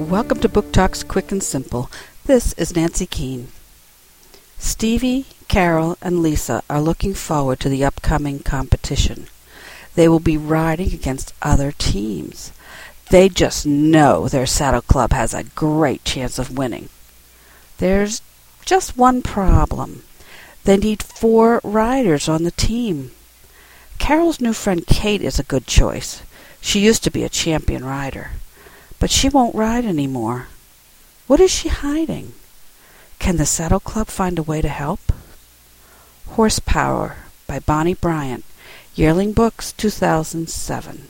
Welcome to Book Talks Quick and Simple. This is Nancy Keene. Stevie, Carole, and Lisa are looking forward to the upcoming competition. They will be riding against other teams. They just know their saddle club has a great chance of winning. There's just one problem. They need four riders on the team. Carole's new friend Kate is a good choice. She used to be a champion rider. But she won't ride any more. What is she hiding? Can the Saddle Club find a way to help? Horsepower by Bonnie Bryant, Yearling Books, 2007.